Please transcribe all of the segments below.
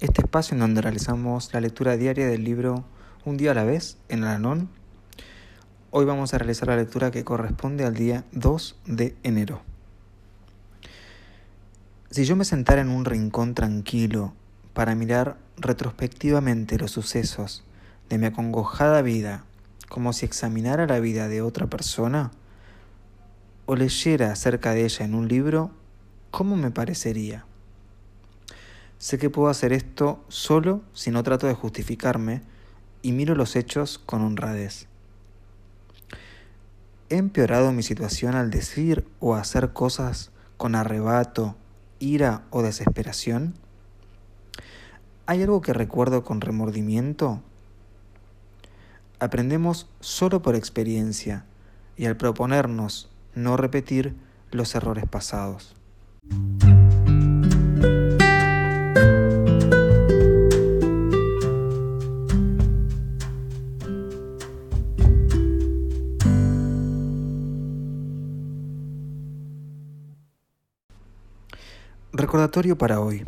este espacio en donde realizamos la lectura diaria del libro Un día a la vez en Alalón Hoy vamos a realizar la lectura que corresponde al día 2 de enero. Si yo me sentara en un rincón tranquilo para mirar retrospectivamente los sucesos de mi acongojada vida, como si examinara la vida de otra persona, o leyera acerca de ella en un libro, ¿cómo me parecería? Sé que puedo hacer esto solo si no trato de justificarme y miro los hechos con honradez. ¿He empeorado mi situación al decir o hacer cosas con arrebato, ira o desesperación? ¿Hay algo que recuerdo con remordimiento? Aprendemos solo por experiencia y al proponernos no repetir los errores pasados. Recordatorio para hoy.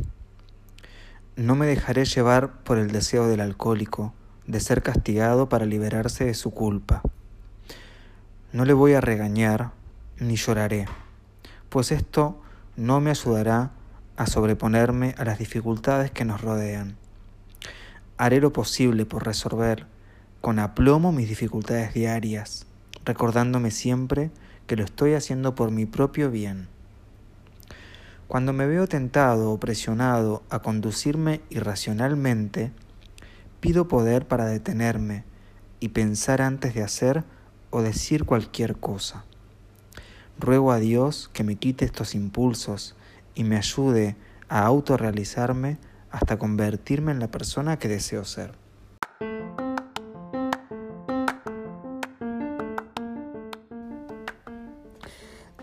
No me dejaré llevar por el deseo del alcohólico de ser castigado para liberarse de su culpa. No le voy a regañar ni lloraré, pues esto no me ayudará a sobreponerme a las dificultades que nos rodean. Haré lo posible por resolver con aplomo mis dificultades diarias, recordándome siempre que lo estoy haciendo por mi propio bien. Cuando me veo tentado o presionado a conducirme irracionalmente, pido poder para detenerme y pensar antes de hacer o decir cualquier cosa. Ruego a Dios que me quite estos impulsos y me ayude a autorrealizarme hasta convertirme en la persona que deseo ser.